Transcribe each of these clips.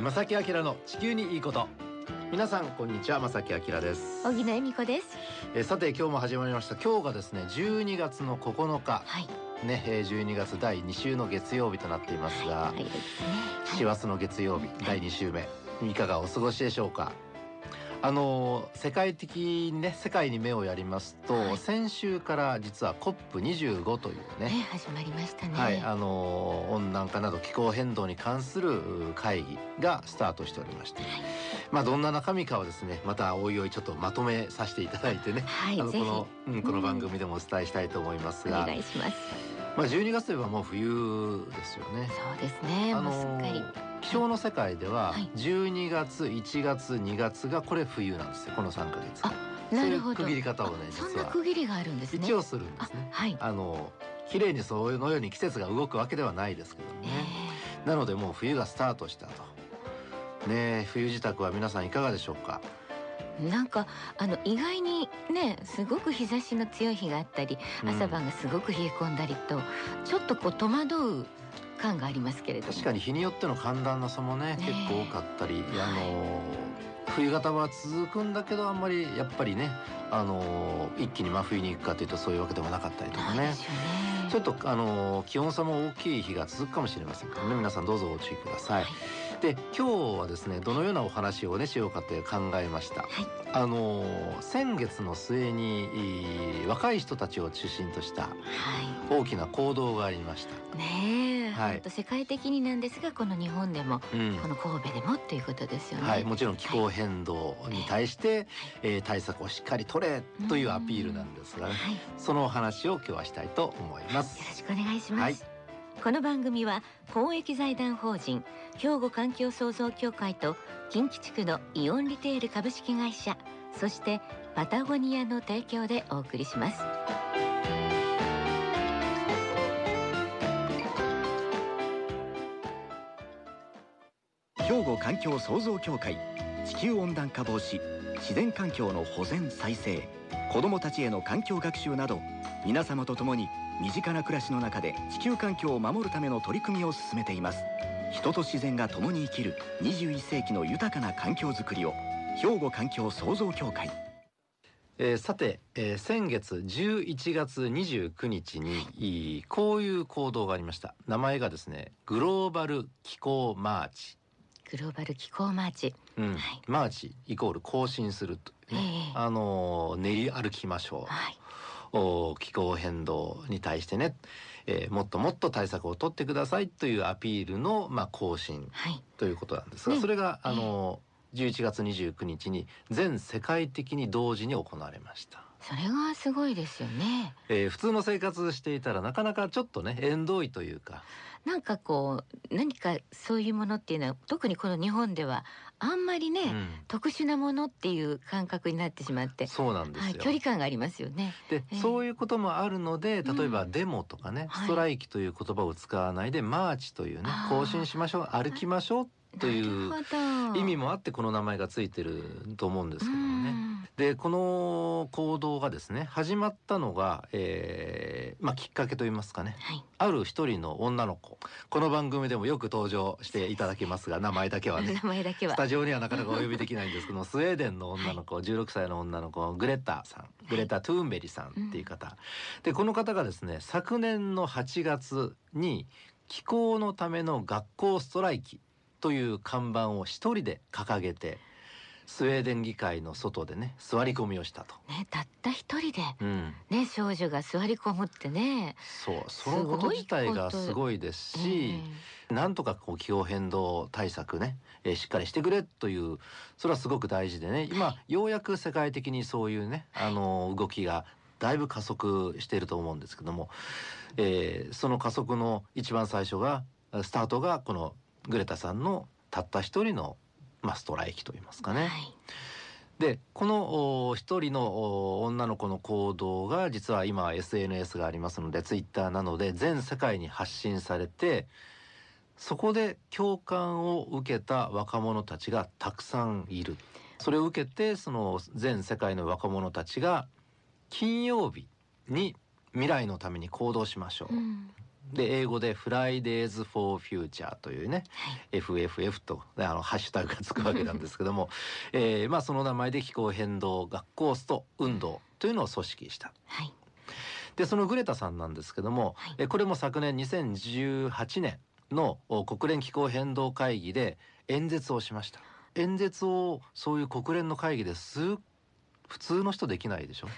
正木明の地球にいいこと。皆さんこんにちは。正木明です。小木野恵美子です。えーさて今日も始まりました。今日がですね12月の9日。はい。ねえー12月第2週の月曜日となっていますが、はい、ですね。師走の月曜日第2週目いかがお過ごしでしょうか？あのー世界的にね世界に目をやりますと、はい。先週から実は COP25 というねね始まりましたね。はい、あのー温暖化など気候変動に関するう会議がスタートしておりまして、まあどんな中身かはですねまたおいおいちょっとまとめさせていただいてね、はいあのこの、うん、この番組でもお伝えしたいと思いますおが、願いします。まあ12月といえばもう冬ですよね。そうですね。もうすっかり気象の世界でははい。12月1月2月がこれ冬なんですよこの3ヶ月。あなるほど。区切り方をねあそん実はな区切りがあるんですね。一応するんであすね。はい。あの綺麗にそのように季節が動くわけではないですけどえね、なのでもう冬がスタートしたと。ねえ冬支度は皆さんいかがでしょうか？ーなんかあの意外にねすごく日差しの強い日があったりうん朝晩がすごく冷え込んだりと、ちょっとこう戸惑う感がありますけれども。確かに日によっての寒暖の差もね結構多かったり、はいあの冬型は続くんだけどあんまりやっぱりねあの一気に真冬に行くかというとそういうわけでもなかったりとかね。ちょっとあの気温差も大きい日が続くかもしれませんからね。皆さんどうぞご注意ください。はいで今日はですねどのようなお話をねしようかって考えました。はい。あの先月の末にえー若い人たちを中心としたは大きな行動がありました。いねえ、はい。世界的になんですがこの日本でもうん。この神戸でもっていうことですよね。はい、もちろん気候変動に対して、えー対策をしっかり取れというアピールなんですが、ね、はい、よそのお話を今日はしたいと思います。ろしくお願いします。この番組は公益財団法人兵庫環境創造協会と近畿地区のイオンリテール株式会社そしてパタゴニアの提供でお送りします。兵庫環境創造協会地球温暖化防止自然環境の保全再生子どもたちへの環境学習など皆様と共に身近な暮らしの中で地球環境を守るための取り組みを進めています。人と自然が共に生きる21世紀の豊かな環境づくりを兵庫環境創造協会。えーさて、えー先月11月29日にこういう行動がありました。名前がですねグローバル気候マーチ、グローバル気候マーチ。うん。はい。マーチイコール行進するというね、ええ。あのー練り歩きましょう。はい。お気候変動に対してね、えーもっともっと対策を取ってくださいというアピールの、まあ、行進はい。ということなんですが、ねそれがあの11月29日に全世界的に同時に行われました。それがすごいですよね。えー普通の生活していたらなかなかちょっとね縁遠いというかなんかこう何かそういうものっていうのは特にこの日本ではあんまりね、うん。特殊なものっていう感覚になってしまって、そうなんですよ。はい、距離感がありますよね。で、ええ。そういうこともあるので例えばうんデモとかね、はい。ストライキという言葉を使わないでマーチというね更新しましょう歩きましょうという意味もあってこの名前がついてると思うんですけどもね。うんでこの行動がですね始まったのが、えーまあ、きっかけといいますかね。はい。ある一人の女の子。この番組でもよく登場していただきますが名前だけはね。名前だけは。ス。タジオにはなかなかお呼びできないんですけども スウェーデンの女の子、16歳の女の子グレタさん。グレタ・トゥーンベリさんっていう方、でこの方がですね昨年の8月に気候のための学校ストライキという看板を一人で掲げてスウェーデン議会の外でね座り込みをしたと。ね、たった一人でうん、ね少女が座り込むってね。そうそのこと自体がすごいですし、えなんとかこう気候変動対策ね、えーしっかりしてくれというそれはすごく大事でね今ようやく世界的にそういうねあの動きがだいぶ加速していると思うんですけども、えーその加速の一番最初がスタートがこのグレタさんのたった一人の、まあ、ストライキといいますかね。はい。でこのお一人のお女の子の行動が実は今は SNS がありますのでツイッターなので全世界に発信されてそこで共感を受けた若者たちがたくさんいるそれを受けてその全世界の若者たちが金曜日に未来のために行動しましょう、うんで英語で Fridays for Future というねはい。FFF とねあのハッシュタグがつくわけなんですけども、えーまあその名前で気候変動学校スト運動というのを組織した。はい。でそのグレタさんなんですけども、はいえこれも昨年2018年のお国連気候変動会議で演説をしました演説をそういう国連の会議です普通の人できないでしょ？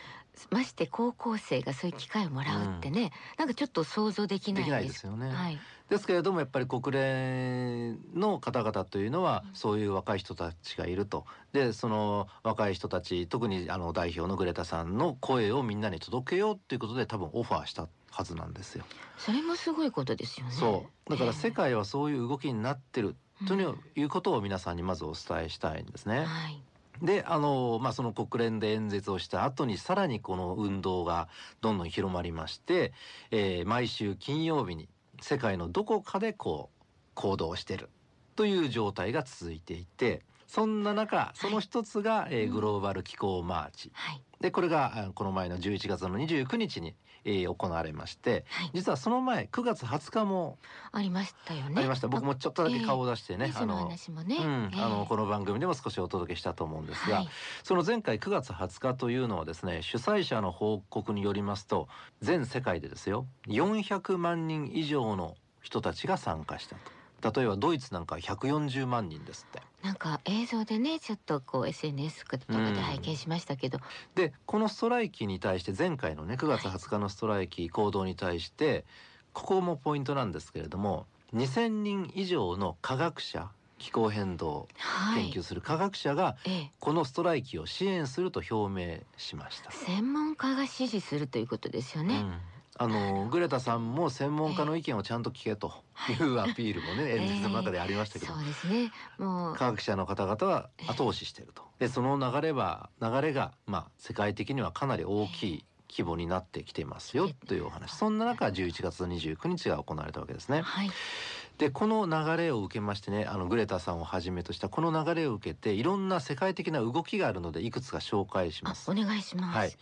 まして高校生がそういう機会をもらうってね、なんかちょっと想像できないできないですよね、はい。ですけれどもやっぱり国連の方々というのはうんそういう若い人たちがいるとでその若い人たち特にあの代表のグレタさんの声をみんなに届けようっていうことで多分オファーしたはずなんですよ。それもすごいことですよね。そうだから世え界はそういう動きになってるえということを皆さんにまずお伝えしたいんですね。はい。であの、まあ、その国連で演説をした後にさらにこの運動がどんどん広まりまして、えー毎週金曜日に世界のどこかでこう行動してるという状態が続いていてそんな中その一つが、えーうんグローバル気候マーチはい。でこれがあこの前の11月の29日に、えー行われましてはい。実はその前9月20日もありましたよね。ありました、僕もちょっとだけ顔を出してね、ね、その話もね。うん、ええあのこの番組でも少しお届けしたと思うんですが、はい。その前回9月20日というのはですね主催者の報告によりますと全世界でですよ400万人以上の人たちが参加したと例えばドイツなんか140万人ですってなんか映像でね、ちょっとこう SNS とかで拝見しましたけど。でこのストライキに対して前回のね9月20日のストライキ行動に対してここもポイントなんですけれども2,000人以上の科学者気候変動はい。研究する科学者がええ。このストライキを支援すると表明しました。専門家が支持するということですよね。うんあのグレタさんも専門家の意見をちゃんと聞けというアピールもね、演説の中でありましたけど、そうですね。もう。科学者の方々は後押ししていると。でその流れは流れがまあ世界的にはかなり大きい規模になってきていますよというお話。そんな中11月29日が行われたわけですね。はい。でこの流れを受けましてねあのグレタさんをはじめとしたこの流れを受けていろんな世界的な動きがあるのでいくつか紹介しますあお。願いします。はい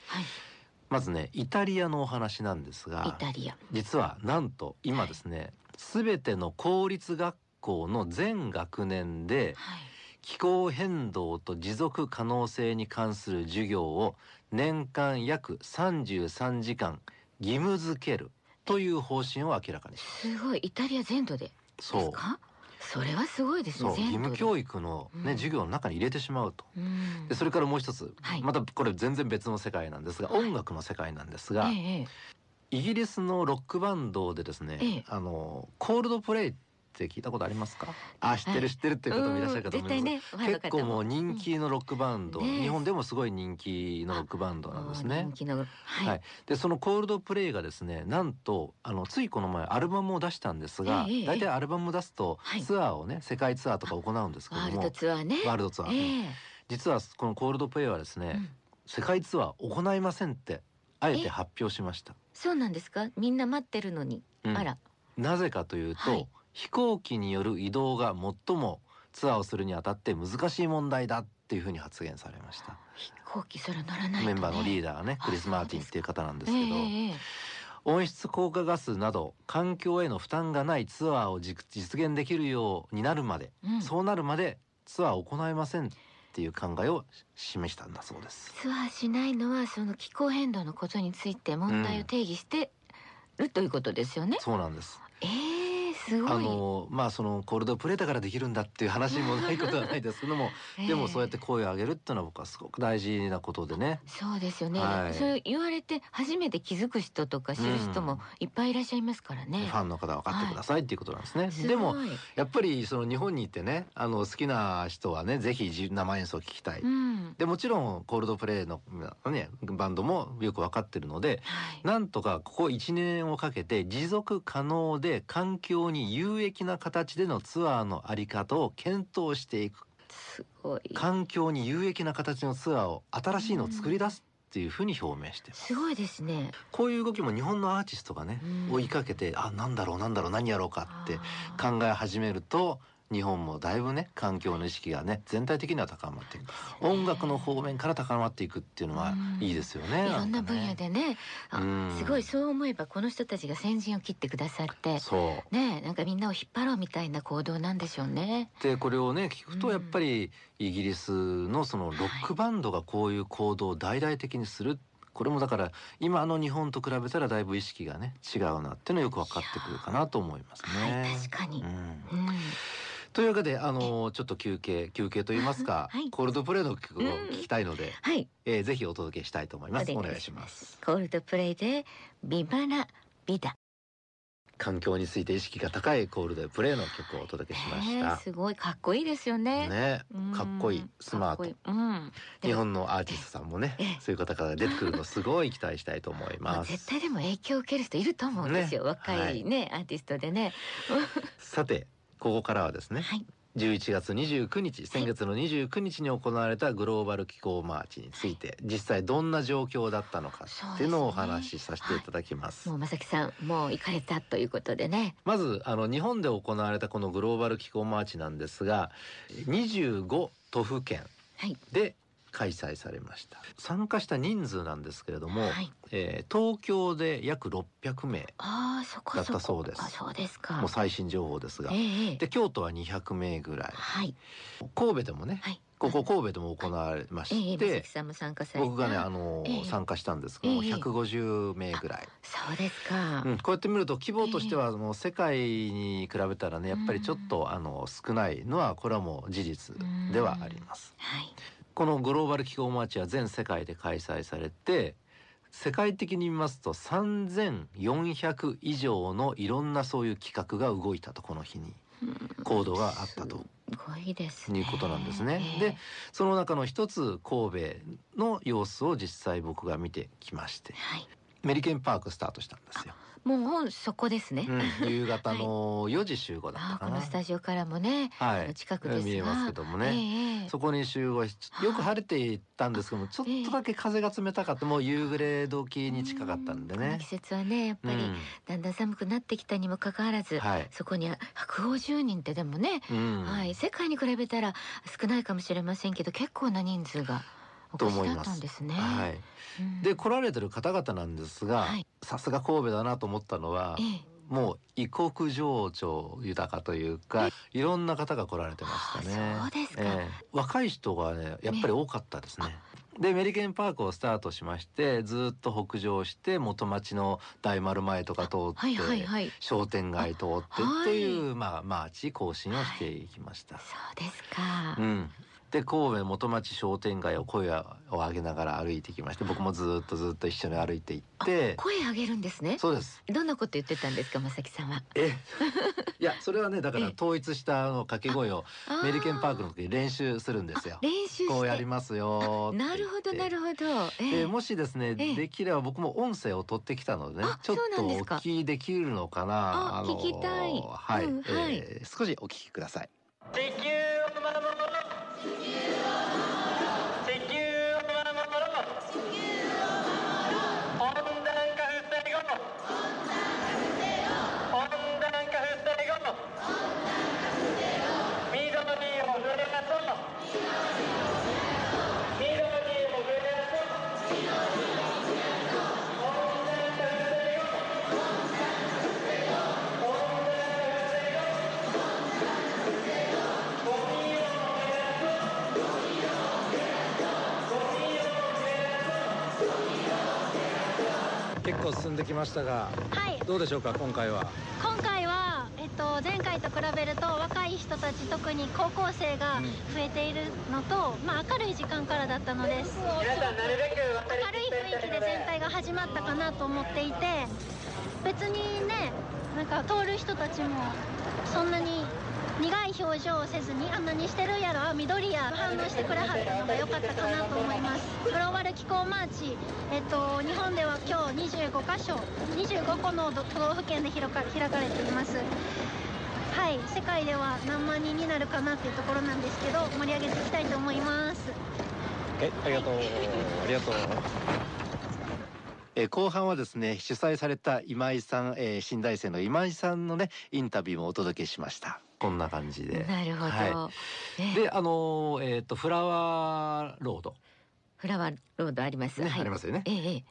まずねイタリアのお話なんですがイタリア。実はなんと今ですね、すべての公立学校の全学年ではい。気候変動と持続可能性に関する授業を年間約33時間義務付けるという方針を明らかにしますごいイタリア全土でですそうか？それはすごいですね。義務教育の、ねうん。授業の中に入れてしまうと。うん。でそれからもう一つ、はい。またこれ全然別の世界なんですが、はい。音楽の世界なんですが、えええイギリスのロックバンドでですね、ええ。あのコールドプレイって聞いたことありますか？あ、知ってる知ってるっていう方もいらっしゃるかと思います。結構もう人気のロックバンド、日本でもすごい人気のロックバンドなんですね人。気のはい、はい、でそのコールドプレイがですねなんとあのついこの前アルバムを出したんですが、ええ大体アルバム出すとはいツアーをね世界ツアーとか行うんですけどもワールドツアーね。ワールドツアー、ええ実はこのコールドプレイはですね、うん世界ツアー行いませんってあえて発表しました。そうなんですか？みんな待ってるのに。うんあら。なぜかというと、はい飛行機による移動が最もツアーをするにあたって難しい問題だっていうふうに発言されました。飛行機それ乗らないと、ね。メンバーのリーダダーねあクリス・マーティンっていう方なんですけど、温室効果ガスなど環境への負担がないツアーを実実現できるようになるまで、うんそうなるまでツアーを行いませんっていう考えを示したんだそうです。ツアーしないのはその気候変動のことについて問題を定義してるということですよね。そうなんです。ええすごい。あのまあそのコールドプレイだからできるんだっていう話もないことはないですけども、ええでもそうやって声を上げるっていうのは僕はすごく大事なことでね。そうですよね、はいそれ言われて初めて気づく人とか知る人もいっぱいいらっしゃいますからね。ファンの方は分かってくださいっていうことなんですね。でもやっぱりその日本に行ってねあの好きな人はねぜひ自生演奏を聞きたい。うん、でもちろんコールドプレイの、ね、バンドもよく分かってるのではい、なんとかここ1年をかけて持続可能で環境に有益な形でのツアーのあり方を検討していくすごい。環境に有益な形のツアーを新しいのを作り出すっていうふうに表明してますすごいですね。こういう動きも日本のアーティストがね、うん追いかけてあなんだろうなんだろう何やろうかって考え始めると日本もだいぶね環境の意識がね全体的には高まっていく。音楽の方面から高まっていくっていうのはうん。いいですよね。いろんな分野でねすごいそう思えばこの人たちが先陣を切ってくださってそう。ねなんかみんなを引っ張ろうみたいな行動なんでしょうね。でこれをね聞くうんとやっぱりイギリスのそのロックバンドがこういう行動を大々的にする。これもだから今の日本と比べたらだいぶ意識がね違うなっていうのはよく分かってくるかなと思いますね。はい確かに。うん。うんというわけであのちょっと休憩休憩と言いますか、はいコールドプレイの曲を聞きたいので、はいえーぜひお届けしたいと思います。お願いします。。コールドプレイでビバラビダ。環境について意識が高いコールドプレイの曲をお届けしましねた。すごいかっこいいですよね。ねうんかっこいいスマートいいうん。日本のアーティストさんもねええそういう方から出てくるのすごい期待したいと思います。絶対でも影響を受ける人いると思うんですよ。ね若いね、アーティストでね。さてここからはですねはい。11月29日先月の29日に行われたグローバル気候マーチについて実際どんな状況だったのかっていうのをお話しさせていただきます。もうまさきさんもう行かれたということでね。まずあの日本で行われたこのグローバル気候マーチなんですが25都府県はい。で開催されました参加した人数なんですけれども、はい。えー東京で約600名。だったそうですあそうですか。もう最新情報ですがええええで京都は200名ぐらいはい神戸でもねはい。ここ神戸でも行われまええしてまさきさんも参加された。僕がねあのええ参加したんですけどもええ150名ぐらい、そうですか。うん、こうやって見ると規模としてはもう世界に比べたらねやっぱりちょっとあの少ないのはこれはもう事実ではあります。はい。このグローバル気候マーチは全世界で開催されて世界的に見ますと3400以上のいろんなそういう企画が動いたとこの日にうん行動があったとすごいですね。いうことなんですね。ええでその中の一つ神戸の様子を実際僕が見てきましてはい。メリケンパークスタートしたんですよ。もうそこですね。うん、夕方の 4時集合だったかな。あーこのスタジオからもね、はい、近くですが見えますけどもね。ええそこに集合しよく晴れていたんですけどもちょっとだけ風が冷たかったもう夕暮れ時に近かったんでねうこの季。節はねやっぱりうんだんだん寒くなってきたにもかかわらず、はい。そこに150人ってでもね、うんはい世界に比べたら少ないかもしれませんけど結構な人数がお越しだったんですね。はい。うんで来られてる方々なんですがはい、さすが神戸だなと思ったのはえ、えもう異国情緒豊かというか、いろんな方が来られてましたね。あそうですかええ若い人がねやっぱり多かったですね。でメリケンパークをスタートしましてずっと北上して元町の大丸前とか通って、はいはいはい。商店街通ってあっていう、まあマーチ更新をしていきました。そうですか。うん。で神戸元町商店街を声を上げながら歩いてきまして僕もずっとずっと一緒に歩いていって声上げるんですね。そうです。どんなこと言ってたんですか、まさきさんは？え いやそれはねだからええ。統一したあの掛け声をあメリケンパークの時に練習するんですよ。練習して。こうやりますよなるほどなるほど。えでもしですね、ええ。できれば僕も音声を取ってきたのでねあちょっとお聞きできるのかなあ聞きたい。はい、うんはい。えー少しお聞きくださいできましたがはい、どうでしょうか今回は？今回は、えっと、前回と比べると若い人たち特に高校生が増えているのと、まあ、明るい時間からだったのです。皆さんなるべく明るい雰囲気で全体が始まったかなと思っていて別にねなんか通る人たちもそんなに苦い表情をせずにあんなにしてるやろ。緑や反応してくれはったのが良かったかなと思います。グローバル気候マーチ、えっと、日本では今日25カ所25個の都道府県で開か開かれています。はい。世界では何万人になるかなっていうところなんですけど盛り上げていきたいと思います。えありがとう。ありがとう。え後半はですね主催された今井さん、えー新大生の今井さんのねインタビューもお届けしました。こんな感じで。なるほど、はええ。であのえっ、とフラワーロード、フラワーロードあります、ねはい。ありますよね。ええええ。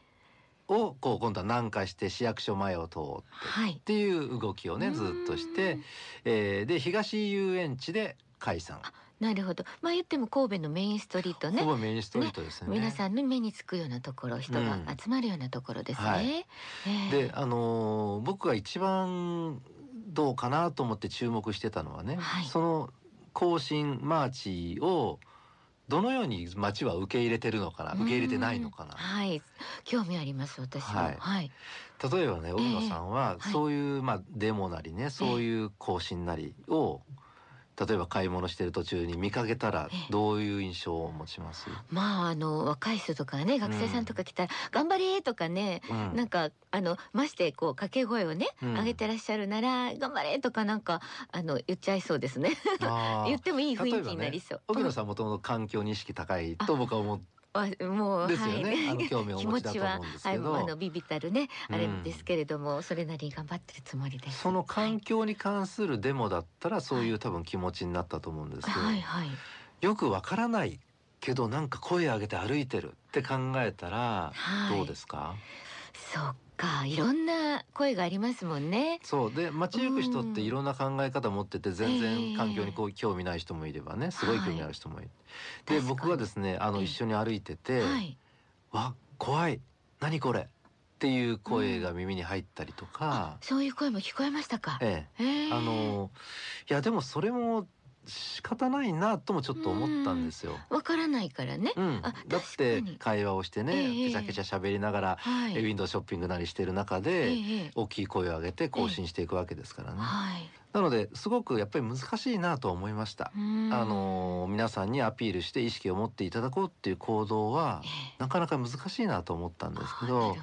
をこう今度は南下して市役所前を通ってはいっていう動きをねずっとしてうん、えーで東遊園地で解散。なるほど。まあ言っても神戸のメインストリートね。ほぼメインストリートですね。皆さんの目につくようなところ人がうん。集まるようなところですね、はい。ええ。であのー僕が一番どうかなと思って注目してたのはね、はい。その行進マーチをどのように町は受け入れてるのかな受け入れてないのかな。うんはい。興味あります私ははい。はい、例えばね荻野さんははい。そういう、まあ、デモなりねそういう行進なりを例えば買い物してる途中に見かけたらええ。どういう印象を持ちます、まああの若い人とかね学生さんとか来たら「頑張れ!」とかねうん。なんかあのましてこう掛け声をね、うん。上げてらっしゃるなら「頑張れ!」とかなんかあの言っちゃいそうですね。言ってもいい雰囲気になりそう。荻野さんもともと環境に意識高いと僕は思っあもうですよね。はい。あの興味をお気持ちだと思うんですけど。はい、あのビビたるね。うん。あれですけれども、それなりに頑張ってるつもりで。す。その環境に関するデモだったらそういう多分気持ちになったと思うんですけど、はいはい。よくわからないけどなんか声上げて歩いてるって考えたらはい。どうですか、そっかいろんな声がありますもんね。そう。で街行く人っていろんな考え方持ってて全ええ。然環境にこう興味ない人もいればねすごい興味ある人もいる。で確かに僕はですねあのええ一緒に歩いててはい「わ怖い。何これ」っていう声が耳に入ったりとか、そういう声も聞こえましたか？ええ。あのいやでもそれも仕方ないなともちょっと思ったんですよ。わからないからね。うんあ、だって会話をしてね、ええケチャケチャ喋りながら、はい。ウィンドウショッピングなりしてる中えで、えええ大きい声を上げて更新していくわけですからね。はい。なのですごくやっぱり難しいなとは思いました。あの皆さんにアピールして意識を持っていただこうっていう行動はええ。なかなか難しいなと思ったんですけど。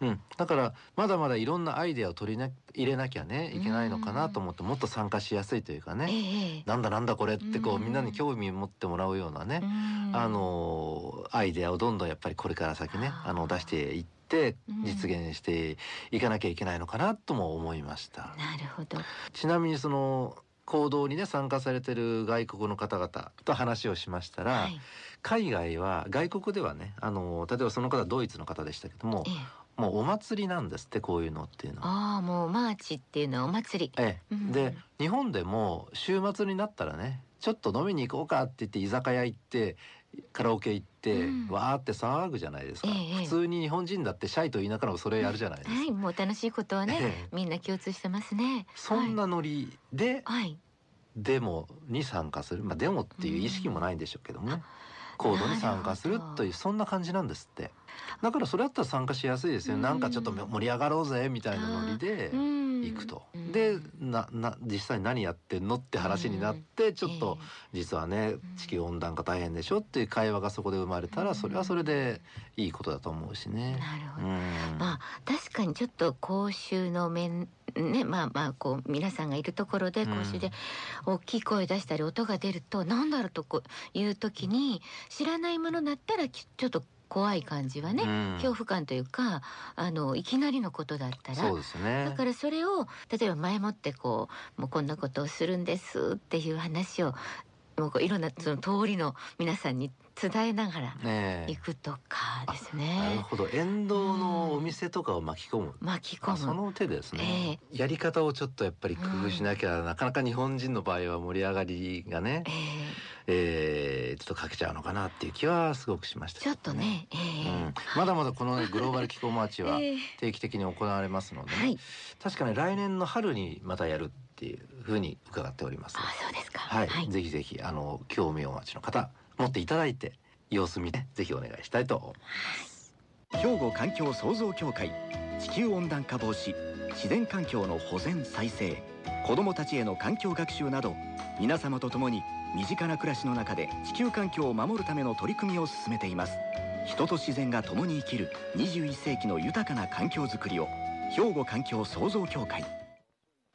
うん、だからまだまだいろんなアイデアを取りな入れなきゃねいけないのかなと思ってもっと参加しやすいというかえね、ええ。なんだなんだこれってこううん。みんなに興味持ってもらうようなね、うん。あのアイデアをどんどんやっぱりこれから先ねあの出していってうん実現していかなきゃいけないのかなとも思いました。なるほど。ちなみにその行動にね参加されてる外国の方々と話をしましたら、はい。海外は外国ではねあの例えばその方ドイツの方でしたけどもええもうお祭りなんですってこういうのっていうのは。ああもうマーチっていうのはお祭り。ええうんで日本でも週末になったらねちょっと飲みに行こうかって言って居酒屋行ってカラオケ行って、うん。わーって騒ぐじゃないですか、ええ普通に日本人だってシャイと言いながらもそれやるじゃないですか、はいもう楽しいことはね、ええ。みんな共通してますね。そんなノリではい。はい。デモに参加する。まあデモっていう意識もないんでしょうけどもね、行動に参加するというそんな感じなんですって。だからそれだったら参加しやすいですよ、うん。なんかちょっと盛り上がろうぜみたいなノリでうん行くと、うんでなな実際何やってんのって話になってちょっと、実はね地球温暖化大変でしょっていう会話がそこで生まれたうん。らそれはそれでいいことだと思うしええね。なるほど。うん。まあ確かにちょっと公衆の面ねまあまあこう皆さんがいるところでうん。公衆で大きい声出したり音が出るとなんだろうとこういう時に知らないものだったらきちょっと怖い感じはね、うん。恐怖感というかあのいきなりのことだったらそうですね。だからそれを例えば前もってこうもうこんなことをするんですっていう話をもうこういろんなその通りの皆さんに伝えながら行くとかですなるね。ほど。沿道のお店とかを巻き込む、巻き込む。あその手ですね、えやり方をちょっとやっぱり工夫しなきゃ、なかなか日本人の場合は盛り上がりがねえ、え。ーちょっとかけちゃうのかなっていう気はすごくしましたけどーちょっとね。えーうん、まだまだこの、ね、グローバル気候マーチは えー定期的に行われますので、はい。確かに来年の春にまたやるっていうふうに伺っております。あ、そうですか。はい、はい。ぜひぜひあの興味をお待ちの方持っていただいて様子見てぜひお願いしたいと思います。兵庫環境創造協会地球温暖化防止自然環境の保全再生子どもたちへの環境学習など皆様と共に身近な暮らしの中で地球環境を守るための取り組みを進めています。人と自然が共に生きる21世紀の豊かな環境づくりを兵庫環境創造協会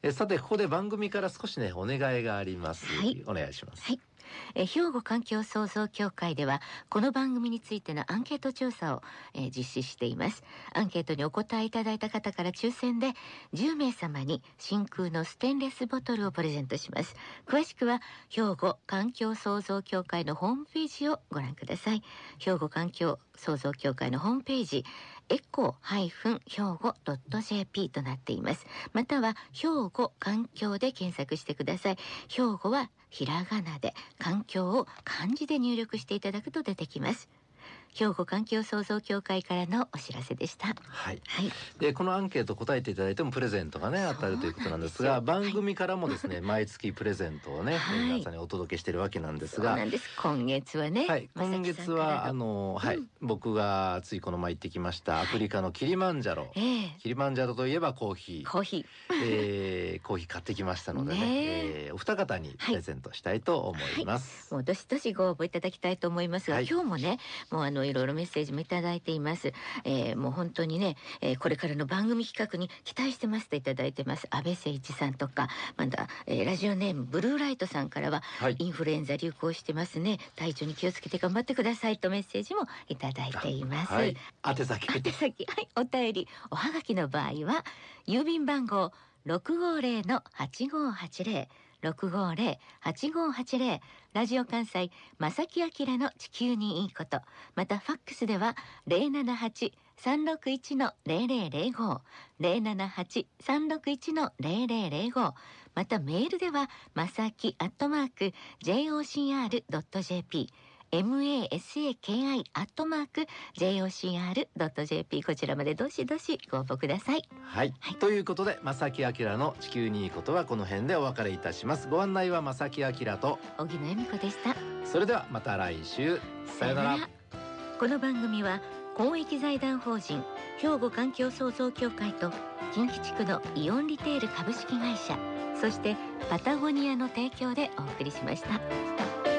えさてここで番組から少しねお願いがあります、はい。お願いします、はいえ兵庫環境創造協会ではこの番組についてのアンケート調査を、えー実施しています。アンケートにお答えいただいた方から抽選で10名様に真空のステンレスボトルをプレゼントします。詳しくは兵庫環境創造協会のホームページをご覧ください。兵庫環境創造協会のホームページエコー兵庫 .jp となっています。または兵庫環境で検索してください。兵庫はひらがなで環境を漢字で入力していただくと出てきます。兵庫環境創造協会からのお知らせでした。はい。はい。でこのアンケート答えていただいてもプレゼントがね当たるということなんですが番組からもですね、毎月プレゼントをね、はい。皆さんにお届けしてるわけなんですが。す。今月はね、はい、今月はあの、はい。うん僕がついこの前行ってきましたアフリカのキリマンジャロ、ええ。キリマンジャロといえばコーヒー、コーヒえー、コーヒー買ってきましたのでねね。えーお二方にプレゼントしたいと思います。ーもうどしどしご応募いただきたいと思いますが、はい。今日もねもうあのいろいろメッセージもいただいています、えー、もう本当にね、えー、これからの番組企画に期待してますといただいてます。安倍誠一さんとかまだ、えー、ラジオネームブルーライトさんからははい、インフルエンザ流行してますね。体調に気をつけて頑張ってくださいとメッセージもいただいています、はい、宛先宛先。はい。お便り。おはがきの場合は郵便番号六五零の八六五零八五八零ラジオ関西正木明の地球にいいこと。またファックスでは零七八三六一の零零零五零七八三六一の零零零五。またメールではまさきアットマーク jocr.jp ドット jp masaki アットマーク jocr.jp こちらまでどしどしご応募ください。はい、はい。ということで正木明の地球にいいことはこの辺でお別れいたします。ご案内は正木明と。荻野恵美子でした。それではまた来週。さよなら。この番組は公益財団法人兵庫環境創造協会と近畿地区のイオンリテール株式会社そしてパタゴニアの提供でお送りしました。